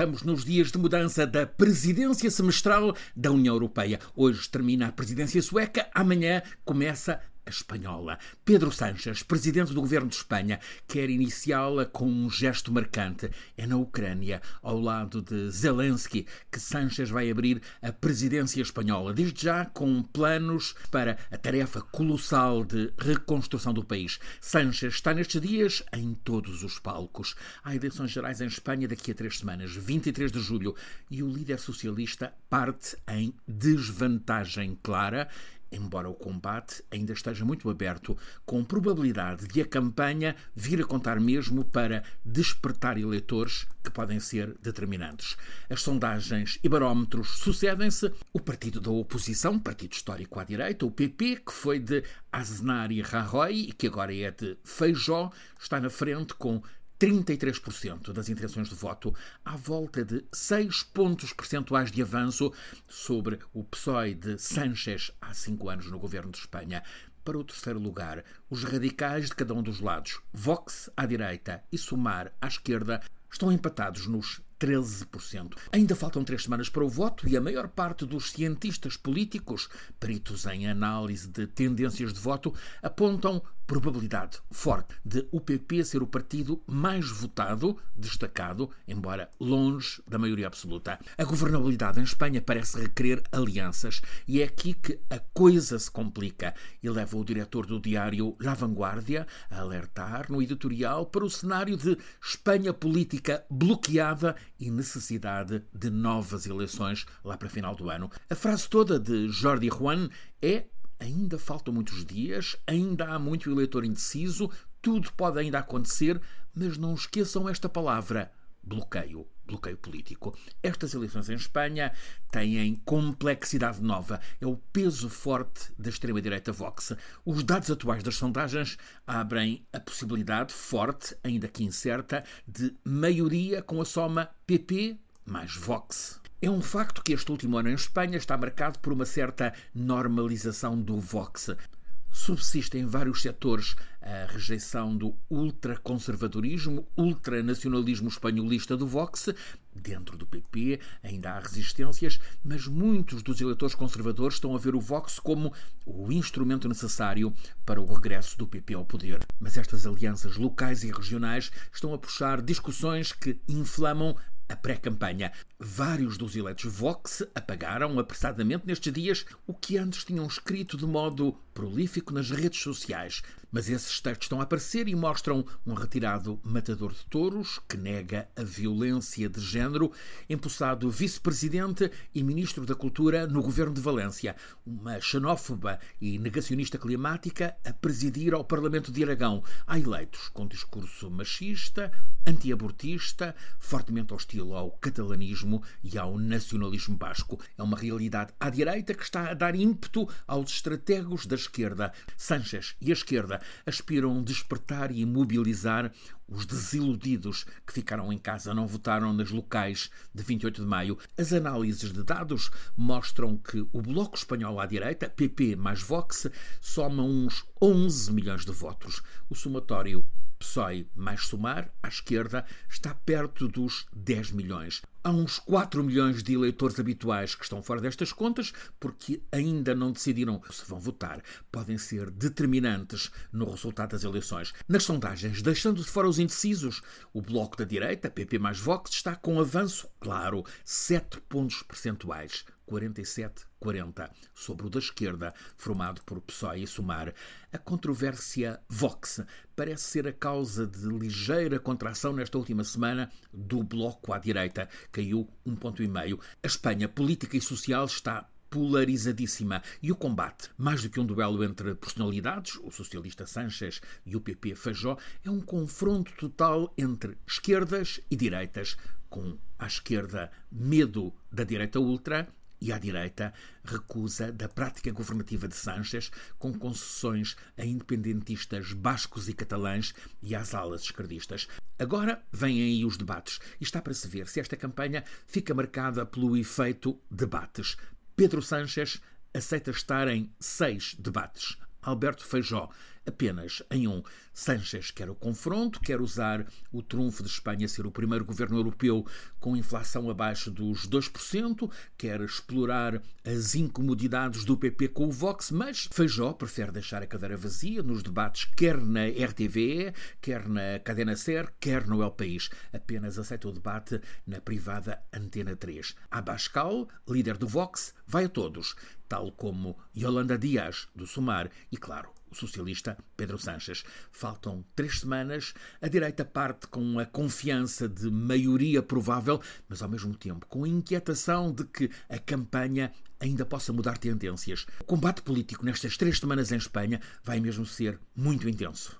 Estamos nos dias de mudança da presidência semestral da União Europeia. Hoje termina a presidência sueca, amanhã começa espanhola. Pedro Sánchez, presidente do governo de Espanha, quer iniciá-la com um gesto marcante. É na Ucrânia, ao lado de Zelensky, que Sánchez vai abrir a presidência espanhola, desde já com planos para a tarefa colossal de reconstrução do país. Sánchez está nestes dias em todos os palcos. Há eleições gerais em Espanha daqui a três semanas, 23 de julho, e o líder socialista parte em desvantagem clara embora o combate ainda esteja muito aberto, com probabilidade de a campanha vir a contar mesmo para despertar eleitores que podem ser determinantes. As sondagens e barómetros sucedem-se. O partido da oposição, partido histórico à direita, o PP, que foi de Aznar e Rajoy e que agora é de Feijó, está na frente com 33% das intenções de voto, à volta de 6 pontos percentuais de avanço sobre o PSOE de Sánchez há cinco anos no governo de Espanha. Para o terceiro lugar, os radicais de cada um dos lados, Vox à direita e Sumar à esquerda, estão empatados nos 13%. Ainda faltam três semanas para o voto e a maior parte dos cientistas políticos, peritos em análise de tendências de voto, apontam probabilidade forte de o PP ser o partido mais votado, destacado, embora longe da maioria absoluta. A governabilidade em Espanha parece requerer alianças e é aqui que a coisa se complica e leva o diretor do diário La Vanguardia a alertar no editorial para o cenário de Espanha política bloqueada e necessidade de novas eleições lá para final do ano. A frase toda de Jordi Juan é Ainda faltam muitos dias, ainda há muito eleitor indeciso, tudo pode ainda acontecer, mas não esqueçam esta palavra: bloqueio. Bloqueio político. Estas eleições em Espanha têm complexidade nova. É o peso forte da extrema-direita Vox. Os dados atuais das sondagens abrem a possibilidade forte, ainda que incerta, de maioria com a soma PP mais Vox. É um facto que este último ano em Espanha está marcado por uma certa normalização do Vox. Subsiste em vários setores a rejeição do ultraconservadorismo, ultranacionalismo espanholista do Vox. Dentro do PP ainda há resistências, mas muitos dos eleitores conservadores estão a ver o Vox como o instrumento necessário para o regresso do PP ao poder. Mas estas alianças locais e regionais estão a puxar discussões que inflamam a pré-campanha. Vários dos eleitos Vox apagaram apressadamente nestes dias o que antes tinham escrito de modo prolífico nas redes sociais. Mas esses textos estão a aparecer e mostram um retirado matador de touros que nega a violência de género, empossado vice-presidente e ministro da Cultura no governo de Valência, uma xenófoba e negacionista climática a presidir ao Parlamento de Aragão. Há eleitos com discurso machista, antiabortista, fortemente hostil ao catalanismo e ao nacionalismo basco. É uma realidade à direita que está a dar ímpeto aos estrategos da esquerda. Sanchez e a esquerda aspiram despertar e mobilizar os desiludidos que ficaram em casa, não votaram nas locais de 28 de maio. As análises de dados mostram que o Bloco Espanhol à direita, PP mais Vox, soma uns 11 milhões de votos. O somatório PSOE mais Sumar, à esquerda, está perto dos 10 milhões. Há uns 4 milhões de eleitores habituais que estão fora destas contas porque ainda não decidiram se vão votar. Podem ser determinantes no resultado das eleições. Nas sondagens, deixando de fora os indecisos, o Bloco da Direita, PP mais Vox, está com avanço claro, 7 pontos percentuais. 47-40, sobre o da esquerda, formado por PSOE e Sumar. A controvérsia Vox parece ser a causa de ligeira contração nesta última semana do bloco à direita, caiu um ponto e meio. A Espanha política e social está polarizadíssima e o combate, mais do que um duelo entre personalidades, o socialista Sánchez e o PP Fajó, é um confronto total entre esquerdas e direitas, com à esquerda medo da direita ultra e à direita recusa da prática governativa de Sánchez, com concessões a independentistas bascos e catalães e às alas esquerdistas. Agora vêm aí os debates e está para se ver se esta campanha fica marcada pelo efeito debates. Pedro Sánchez aceita estar em seis debates. Alberto Feijó apenas em um. Sánchez quer o confronto, quer usar o trunfo de Espanha ser o primeiro governo europeu com inflação abaixo dos 2%, quer explorar as incomodidades do PP com o Vox, mas Feijó prefere deixar a cadeira vazia nos debates quer na RTVE, quer na Cadena Ser, quer no El País. Apenas aceita o debate na privada Antena 3. Abascal, líder do Vox, vai a todos, tal como Yolanda Dias, do Sumar, e, claro, o socialista Pedro Sanches. Faltam três semanas, a direita parte com a confiança de maioria provável, mas ao mesmo tempo com a inquietação de que a campanha ainda possa mudar tendências. O combate político nestas três semanas em Espanha vai mesmo ser muito intenso.